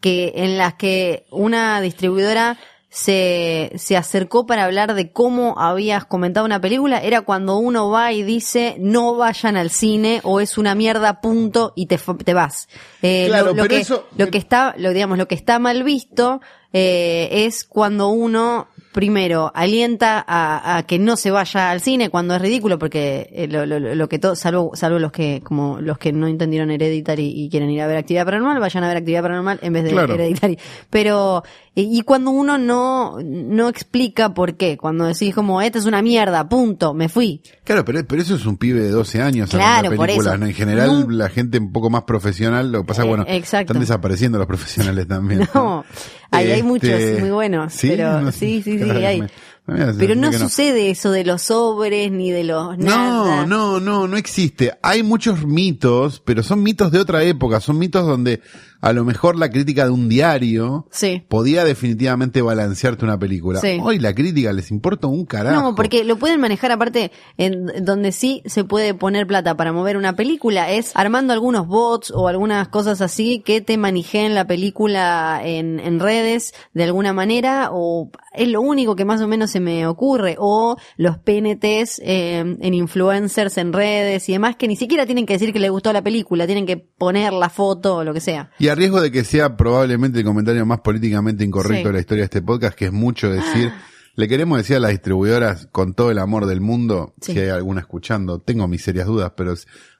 que en las que una distribuidora se, se acercó para hablar de cómo habías comentado una película era cuando uno va y dice no vayan al cine o es una mierda punto y te, te vas. Eh, Claro, lo, lo pero que, eso- lo que está, lo, digamos, lo que está mal visto eh, es cuando uno primero alienta a, a que no se vaya al cine cuando es ridículo porque eh, lo, lo- lo que todo salvo salvo los que como los que no entendieron Hereditary y quieren ir a ver actividad paranormal vayan a ver actividad paranormal en vez de Claro. Hereditary pero y y cuando uno no no explica por qué cuando decís como esta es una mierda punto me fui Claro, pero, pero eso es un pibe de 12 años Claro, por películas, eso. En general, No. la gente un poco más profesional, lo que pasa, Eh, bueno, exacto. están desapareciendo los profesionales también. No, ahí hay Este, muchos muy buenos, pero no sí, sí, sí, hay. pero no sucede eso de los sobres ni de los nada. No, no, no, no existe. Hay muchos mitos, pero son mitos de otra época, son mitos donde a lo mejor la crítica de un diario Sí. podía definitivamente balancearte una película. Sí. Hoy la crítica les importa un carajo. No, porque lo pueden manejar aparte en donde sí se puede poner plata para mover una película es armando algunos bots o algunas cosas así que te manijeen la película en, en redes de alguna manera o es lo único que más o menos se me ocurre o los PNTs eh, en influencers en redes y demás que ni siquiera tienen que decir que les gustó la película, tienen que poner la foto o lo que sea. Y a riesgo de que sea probablemente el comentario más políticamente incorrecto Sí. Ah. de la historia de este podcast, que es mucho decir, le queremos decir a las distribuidoras con todo el amor del mundo, Sí. si hay alguna escuchando, tengo mis serias dudas, pero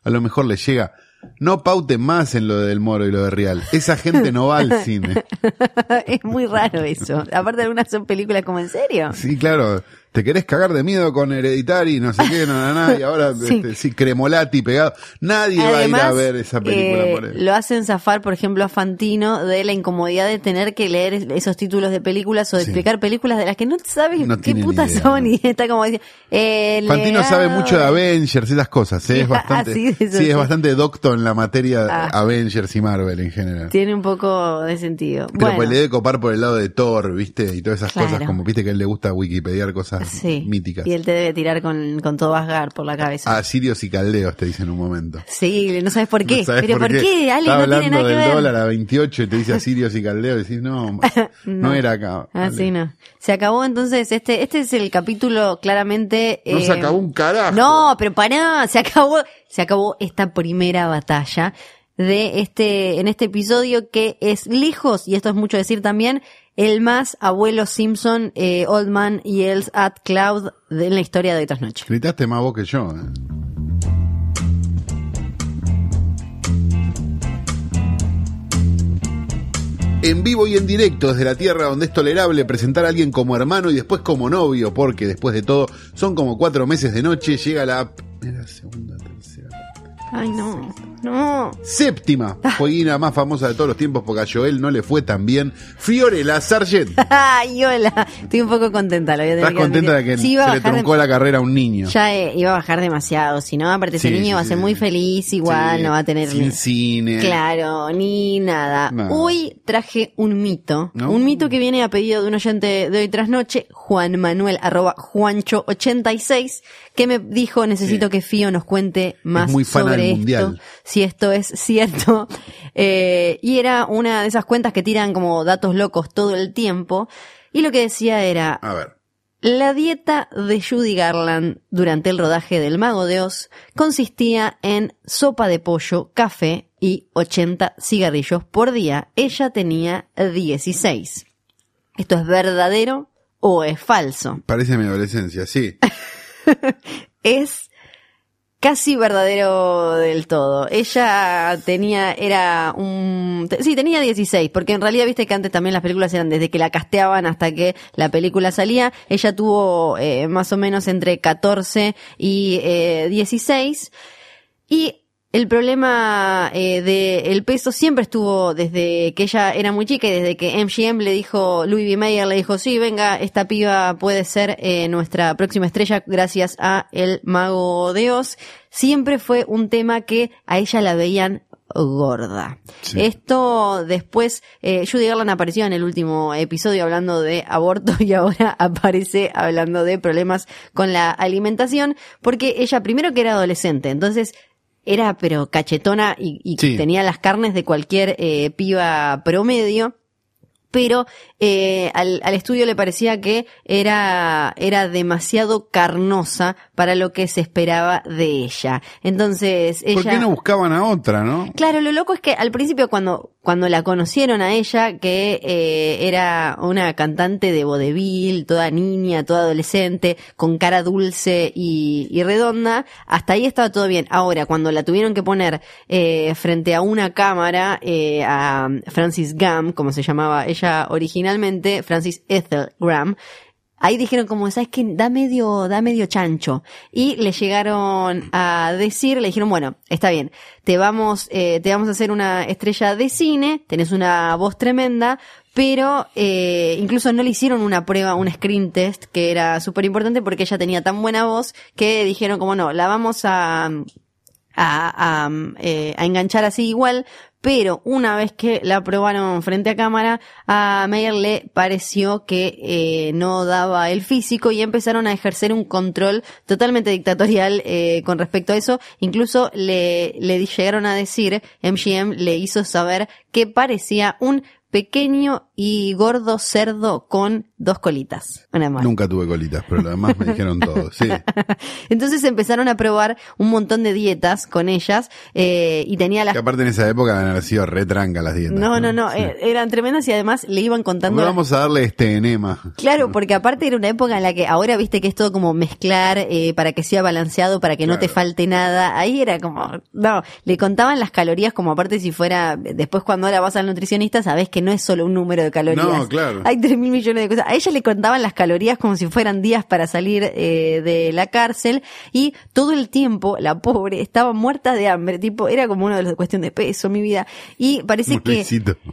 a lo mejor le llega, no pauten más en lo de Del Moro y lo de Real. Esa gente no va al cine. es muy raro eso. Aparte algunas son películas como en serio. Sí, claro. Te querés cagar de miedo con Hereditary, no sé qué, no, no, no, y ahora Sí. este, sí, Cremolati pegado. Nadie va a ir a ver esa película eh, por eso. lo hacen zafar, por ejemplo, a Fantino de la incomodidad de tener que leer es- esos títulos de películas o de Sí. explicar películas de las que no sabes No qué putas idea, son ¿no? y está como diciendo, eh, Fantino sabe mucho de Avengers, esas cosas, ¿eh? Sí, es bastante, sí, sí. es bastante docto en la materia Ah. Avengers y Marvel en general. Tiene un poco de sentido. Pero bueno, pues le debe copar por el lado de Thor, ¿viste? Y todas esas Claro. cosas, como viste que a él le gusta Wikipediar cosas sí. míticas. Y él te debe tirar con, con todo Asgard por la cabeza. Ah, Sirios y Caldeos te dicen en un momento. Sí, no sabes por qué. No sabes Pero ¿por qué? Ale, Está no tiene hablando nada que del ver. dólar a 28 y te dice Asirios y Caldeos y decís, no, no, era acá. Ah, no. Se acabó entonces este, este es el capítulo claramente. No se eh, acabó un carajo. No, pero pará, se acabó, se acabó esta primera batalla de este, en este episodio que es lejos, y esto es mucho decir también, el más abuelo Simpson, eh, Old Man at Cloud de la historia de otras noches. Gritaste más vos que yo. ¿eh? En vivo y en directo desde la tierra donde es tolerable presentar a alguien como hermano y después como novio, porque después de todo son como cuatro meses de noche, llega la primera, segunda, tercera, Ay, no, no. séptima jueguina más famosa de todos los tiempos porque a Joel no le fue tan bien, Fiorella Sargent. Ay, hola. Estoy un poco contenta, lo voy a tener ¿Estás que contenta de que Sí, se le de- truncó la carrera a un niño? Ya eh, iba a bajar demasiado, si no, aparte ese niño sí, va a ser muy feliz, igual no va a tener sin ni- cine. Claro, ni nada. No. Hoy traje un mito, No. un mito que viene a pedido de un oyente de hoy tras noche, Juan Manuel, arroba Juancho86, que me dijo, necesito que Fío nos cuente más muy fan sobre del esto, Mundial. Si esto es cierto. Eh, y era una de esas cuentas que tiran como datos locos todo el tiempo, y lo que decía era, A ver. la dieta de Judy Garland durante el rodaje del Mago de Oz consistía en sopa de pollo, café y 80 cigarrillos por día. Ella tenía 16. ¿Esto es verdadero o es falso? Parece mi adolescencia, sí. Es casi verdadero del todo. Ella tenía, era un, sí, tenía 16, porque en realidad viste que antes también las películas eran desde que la casteaban hasta que la película salía. Ella tuvo eh, más o menos entre 14 y eh, 16. Y el problema eh, del peso siempre estuvo desde que ella era muy chica y desde que MGM le dijo, Louis B. Mayer le dijo, sí, venga, esta piba puede ser eh, nuestra próxima estrella gracias a El Mago de Oz. Siempre fue un tema que a ella la veían gorda. Sí. Esto después, eh, Judy Garland apareció en el último episodio hablando de aborto y ahora aparece hablando de problemas con la alimentación porque ella primero que era adolescente, entonces era pero cachetona y, y Sí. tenía las carnes de cualquier eh, piba promedio. pero eh, al, al estudio le parecía que era, era demasiado carnosa para lo que se esperaba de ella. Entonces ella... ¿Por qué no buscaban a otra, no? Claro, lo loco es que al principio cuando, cuando la conocieron a ella, que eh, era una cantante de vodevil, toda niña, toda adolescente, con cara dulce y, y redonda, hasta ahí estaba todo bien. Ahora, cuando la tuvieron que poner eh, frente a una cámara, eh, a Francis Gam, como se llamaba ella originalmente, Francis Ethel Graham, Ahí dijeron como, ¿sabes qué? Da medio, da medio chancho. Y le llegaron a decir, le dijeron, bueno, está bien, te vamos, eh, te vamos a hacer una estrella de cine, tenés una voz tremenda, pero eh, incluso no le hicieron una prueba, un screen test, que era súper importante porque ella tenía tan buena voz que dijeron como, no, la vamos a, a, a, eh, a enganchar así igual, pero una vez que la probaron frente a cámara, a Meyer le pareció que eh, no daba el físico y empezaron a ejercer un control totalmente dictatorial eh, con respecto a eso. Incluso le, le llegaron a decir, MGM le hizo saber que parecía un pequeño y gordo cerdo con dos colitas. Nada más. Nunca tuve colitas, pero lo demás me dijeron todo. Sí. Entonces empezaron a probar un montón de dietas con ellas eh, y tenía las... Que aparte en esa época habían sido retranca las dietas. No, no, no, Sí. eh, eran tremendas y además le iban contando... Las- vamos a darle este enema. Claro, porque aparte era una época en la que ahora viste que es todo como mezclar eh, para que sea balanceado, para que no te falte nada. Ahí era como, no, le contaban las calorías como aparte si fuera, después cuando ahora vas al nutricionista sabes que no es solo un número de calorías. No, claro. Hay tres mil millones de cosas. A ella le contaban las calorías como si fueran días para salir eh, de la cárcel y todo el tiempo la pobre estaba muerta de hambre, tipo, era como uno de los de cuestión de peso, mi vida. Y parece que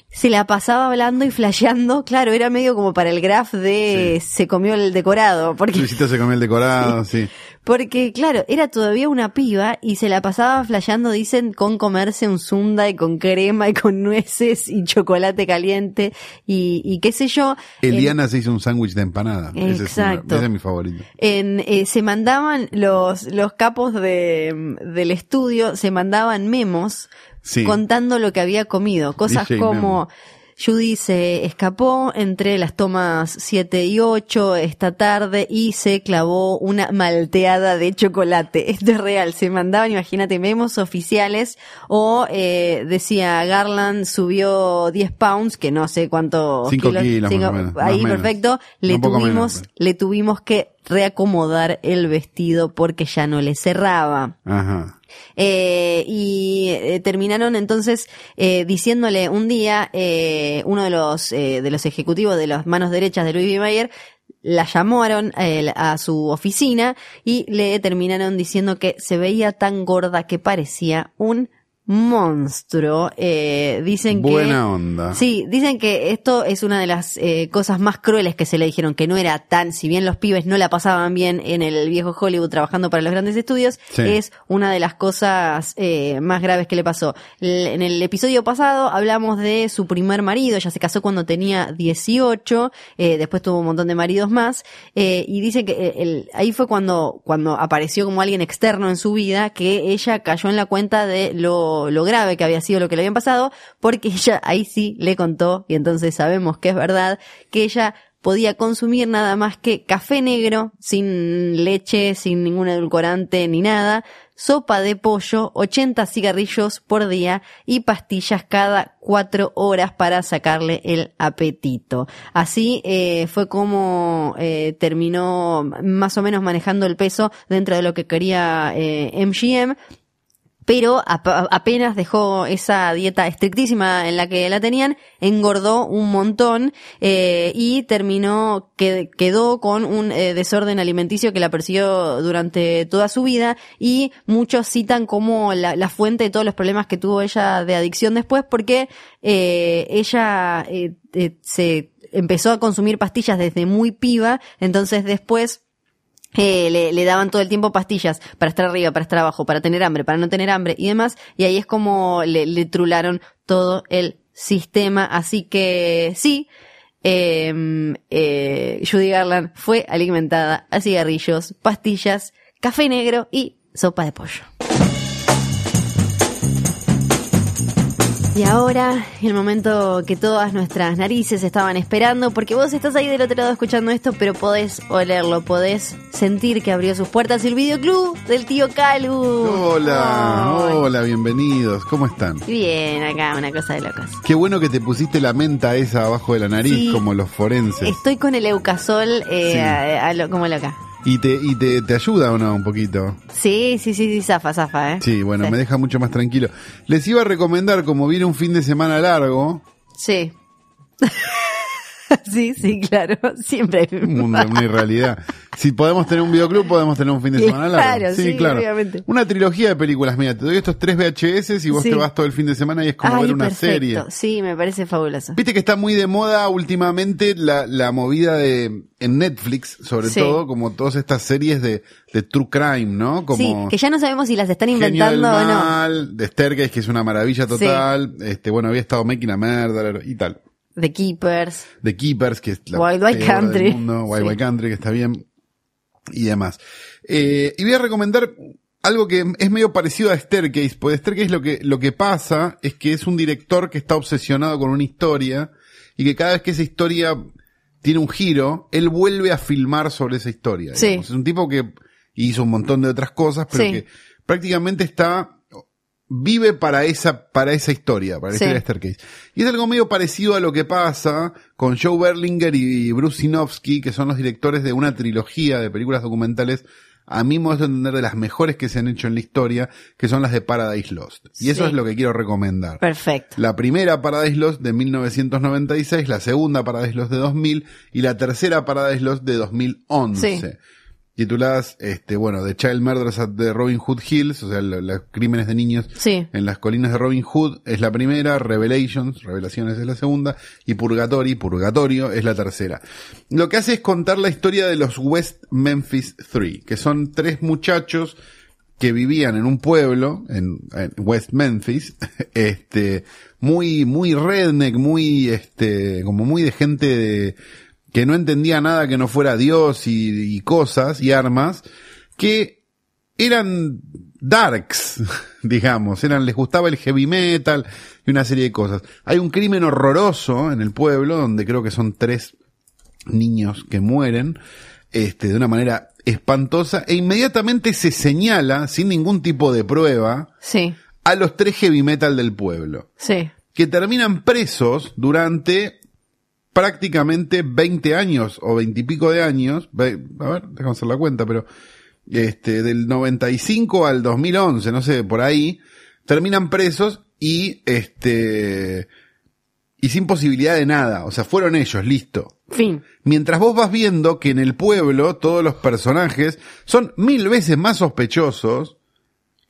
se la pasaba hablando y flasheando, claro, era medio como para el graph de se comió el decorado, porque, Luisito se comió el decorado, sí. Porque claro, era todavía una piba y se la pasaba flasheando, dicen, con comerse un zunda y con crema y con nueces y chocolate caliente y, y qué sé yo. Eliana se hizo un sándwich de empanada. Ese es, Exacto. ese es mi favorito. en, eh, se mandaban los, los capos de, del estudio, se mandaban memos Sí. contando lo que había comido. Cosas DJ como memo. Judy se escapó entre las tomas 7 y 8 esta tarde y se clavó una malteada de chocolate. Esto es real. Se mandaban, imagínate, memos oficiales o eh, decía Garland subió 10 pounds, que no sé cuánto Cinco kilos, más menos, ahí perfecto. Le menos, tuvimos, le tuvimos que reacomodar el vestido porque ya no le cerraba. Ajá. Eh, y eh, terminaron entonces eh, diciéndole un día eh, uno de los eh, de los ejecutivos de las manos derechas de Louis B. Mayer la llamaron a su oficina y le terminaron diciendo que se veía tan gorda que parecía un monstruo. Eh, dicen que Buena onda. Sí, dicen que esto es una de las eh, cosas más crueles que se le dijeron, que no era tan, si bien los pibes no la pasaban bien en el viejo Hollywood trabajando para los grandes estudios, Sí. es una de las cosas eh, más graves que le pasó. L- en el episodio pasado hablamos de su primer marido, ella se casó cuando tenía 18, eh, después tuvo un montón de maridos más, eh, y dice que eh, el- ahí fue cuando, cuando apareció como alguien externo en su vida, que ella cayó en la cuenta de lo, lo grave que había sido lo que le habían pasado, porque ella ahí sí le contó, y entonces sabemos que es verdad, que ella podía consumir nada más que café negro, sin leche, sin ningún edulcorante ni nada, sopa de pollo, 80 cigarrillos por día y pastillas cada cuatro horas para sacarle el apetito. Así eh, fue como eh, terminó más o menos manejando el peso dentro de lo que quería eh, MGM pero ap- apenas dejó esa dieta estrictísima en la que la tenían, engordó un montón eh, y terminó, que, quedó con un eh, desorden alimenticio que la persiguió durante toda su vida y muchos citan como la, la fuente de todos los problemas que tuvo ella de adicción después porque eh, ella eh, se empezó a consumir pastillas desde muy piba, entonces después eh, le, le daban todo el tiempo pastillas para estar arriba, para estar abajo, para tener hambre, para no tener hambre y demás, y ahí es como le, le trularon todo el sistema, así que sí, eh, eh, Judy Garland fue alimentada a cigarrillos, pastillas, café negro y sopa de pollo. Y ahora, el momento que todas nuestras narices estaban esperando, porque vos estás ahí del otro lado escuchando esto, pero podés olerlo, podés sentir que abrió sus puertas el videoclub del tío Calu. Hola, Ay. hola, bienvenidos. ¿Cómo están? Bien, acá, una cosa de locos. Qué bueno que te pusiste la menta esa abajo de la nariz, Sí. como los forenses. Estoy con el Eucasol eh, Sí. a- a lo- como loca. ¿Y, te, y te, te ayuda o no un poquito? Sí, sí, sí, sí, zafa, zafa, ¿eh? Sí, bueno, Sí. me deja mucho más tranquilo. Les iba a recomendar, como viene un fin de semana largo, Sí. sí, sí, claro. Siempre hay un mundo, una irrealidad. Si podemos tener un videoclub, podemos tener un fin de semana largo. Claro, sí, obviamente. Una trilogía de películas. Mira, te doy estos tres VHS y vos Sí. te vas todo el fin de semana y es como Ay, ver una perfecto. serie. Sí, me parece fabuloso. Viste que está muy de moda últimamente la, la movida de en Netflix, sobre Sí. todo, como todas estas series de, de true crime, ¿no? Como Sí, que ya no sabemos si las están Genio del inventando o no. Mal, de Staircase, que es una maravilla total. Este, bueno, había estado Making a Murderer y tal. The Keepers. The Keepers, que es la Wild Wild del Country. mundo, Wild Sí. Wild Country, que está bien. Y demás. Eh, y voy a recomendar algo que es medio parecido a Staircase, porque Staircase lo que, lo que pasa es que es un director que está obsesionado con una historia y que cada vez que esa historia tiene un giro, él vuelve a filmar sobre esa historia. Sí. Es un tipo que hizo un montón de otras cosas, pero Sí. que prácticamente está vive para esa, para esa historia, para la Sí. historia de Staircase. Y es algo medio parecido a lo que pasa con Joe Berlinger y Bruce Sinofsky, que son los directores de una trilogía de películas documentales, a mi modo de entender, de las mejores que se han hecho en la historia, que son las de Paradise Lost. Y eso es lo que quiero recomendar. Perfecto. La primera Paradise Lost de 1996, la segunda Paradise Lost de 2000 y la tercera Paradise Lost de 2011. Sí. Tituladas, este, bueno, The Child Murders at the Robin Hood Hills, o sea, lo- los crímenes de niños Sí. en las colinas de Robin Hood es la primera, Revelations, Revelaciones es la segunda, y Purgatory, Purgatorio es la tercera. Lo que hace es contar la historia de los West Memphis Three, que son tres muchachos que vivían en un pueblo, en, en West Memphis, este, muy, muy redneck, muy, este, como muy de gente de- que no entendía nada que no fuera Dios y, y cosas y armas, que eran darks, digamos, eran, les gustaba el heavy metal y una serie de cosas. Hay un crimen horroroso en el pueblo, donde creo que son tres niños que mueren, este, de una manera espantosa, e inmediatamente se señala, sin ningún tipo de prueba, Sí. a los tres heavy metal del pueblo, Sí. que terminan presos durante prácticamente 20 años o 20 y pico de años, a ver, déjame hacer la cuenta, pero este, del 95 al 2011, no sé, por ahí, terminan presos y este, y sin posibilidad de nada, o sea, fueron ellos, listo. Fin. Mientras vos vas viendo que en el pueblo todos los personajes son mil veces más sospechosos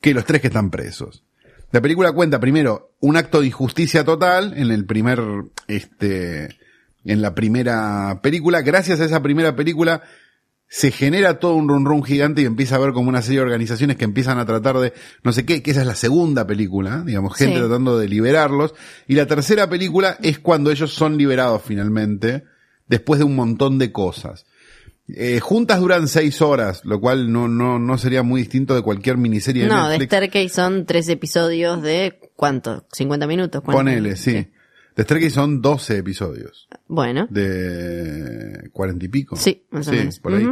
que los tres que están presos. La película cuenta primero un acto de injusticia total en el primer, este, en la primera película. Gracias a esa primera película se genera todo un run run gigante y empieza a haber como una serie de organizaciones que empiezan a tratar de, no sé qué, que esa es la segunda película, digamos, gente Sí. tratando de liberarlos. Y la tercera película es cuando ellos son liberados finalmente, después de un montón de cosas. Eh, juntas duran seis horas, lo cual no, no, no sería muy distinto de cualquier miniserie de No, de Netflix. Staircase son tres episodios de ¿cuánto? ¿50 minutos? ¿Cuánto? Ponele, sí. De Staircase son 12 episodios. Bueno. De cuarenta y pico. Sí, más o menos. por ahí.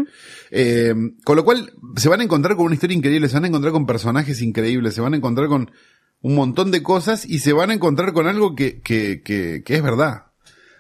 Eh, con lo cual, se van a encontrar con una historia increíble, se van a encontrar con personajes increíbles, se van a encontrar con un montón de cosas y se van a encontrar con algo que, que, que, que es verdad.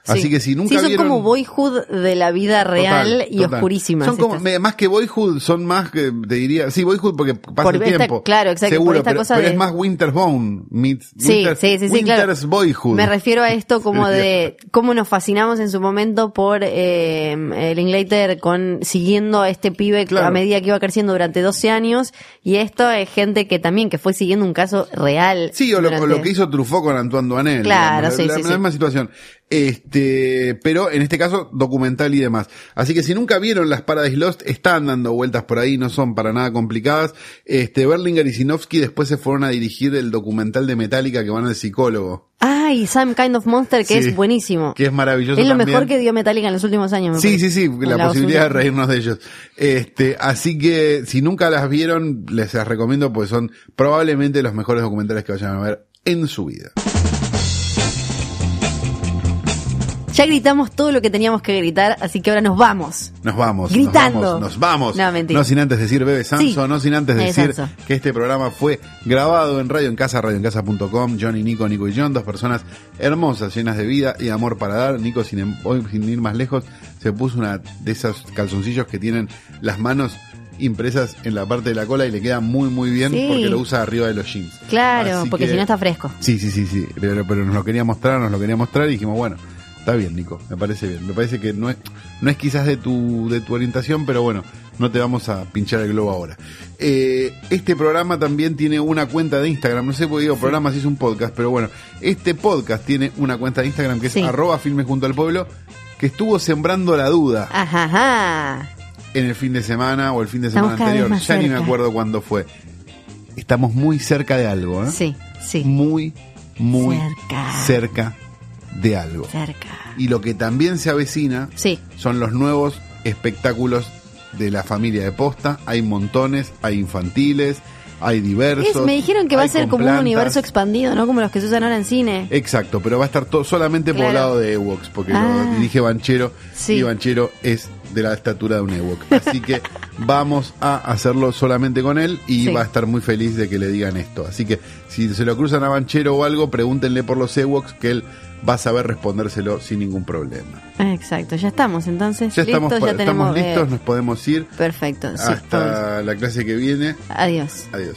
Así Sí. que si nunca Sí, son vieron... como boyhood de la vida real Total, y total. oscurísimas. Son como, me- más que Boyhood, son más que, te diría, sí, Boyhood porque pasa Por el esta- tiempo. claro, exacto, por Seguro, esta pero, cosa pero de- es más Winter's Bone meets Sí, sí, sí, sí, claro. Winter's Boyhood. Me refiero a esto como de cómo nos fascinamos en su momento por eh, el Linklater con siguiendo a este pibe Claro. a medida que iba creciendo durante 12 años y esto es gente que también que fue siguiendo un caso real. Sí, o lo, durante- lo que hizo Truffaut con Antoine Duanel. Claro, digamos, sí, la, sí, la sí. misma situación. Este, pero en este caso, documental y demás. Así que si nunca vieron las Paradise Lost, están dando vueltas por ahí, no son para nada complicadas. Este, Berlinger y Sinofsky después se fueron a dirigir el documental de Metallica que van al psicólogo. Ah, y Some Kind of Monster que Sí, es buenísimo. Que es maravilloso. es lo también. mejor que dio Metallica en los últimos años. me Sí, sí, sí, la los posibilidad de reírnos de ellos. Este, así que si nunca las vieron, les las recomiendo porque son probablemente los mejores documentales que vayan a ver en su vida. Ya gritamos todo lo que teníamos que gritar, así que ahora nos vamos. Nos vamos. Gritando. Nos vamos. Nos vamos. No, mentira. No sin antes decir Bebe Sanso, Sí. no sin antes decir Sanso. que este programa fue grabado en Radio en Casa, radioencasa.com. Johnny, Nico, Nico y John, dos personas hermosas, llenas de vida y amor para dar. Nico, sin, em- hoy, sin ir más lejos, se puso una de esos calzoncillos que tienen las manos impresas en la parte de la cola y le queda muy muy bien Sí. porque lo usa arriba de los jeans. Claro, Así porque que- si no está fresco. Sí, sí, sí, sí, pero, pero nos lo quería mostrar, nos lo quería mostrar y dijimos, bueno, está bien, Nico, me parece bien. Me parece que no es, no es quizás de tu, de tu orientación, pero bueno, no te vamos a pinchar el globo ahora. Eh, este programa también tiene una cuenta de Instagram, no sé por qué digo programa si es un podcast, pero bueno, este podcast tiene una cuenta de Instagram que es Sí. arroba filmes junto al pueblo, que estuvo sembrando la duda Ajá, ajá. en el fin de semana o el fin de Estamos semana anterior, ya ni me cerca. acuerdo cuándo fue. Estamos muy cerca de algo, ¿eh? Sí, sí. Muy, muy Cerca. cerca de algo. Cerca. Y lo que también se avecina Sí. son los nuevos espectáculos de la familia de posta. Hay montones, hay infantiles, hay diversos. Es- me dijeron que va a ser como un universo expandido, ¿no? Como los que se usan ahora en cine. Exacto, pero va a estar todo solamente Claro. poblado de Ewoks, porque Ah. lo dirige Banchero Sí. y Banchero es de la estatura de un Ewok. Así que vamos a hacerlo solamente con él y Sí. va a estar muy feliz de que le digan esto. Así que si se lo cruzan a Banchero o algo, pregúntenle por los Ewoks que él va a saber respondérselo sin ningún problema. Exacto, ya estamos entonces. Ya estamos, listos, pa- ya tenemos. estamos listos, eh, nos podemos ir perfecto. Sí, hasta la clase que viene. Adiós. Adiós.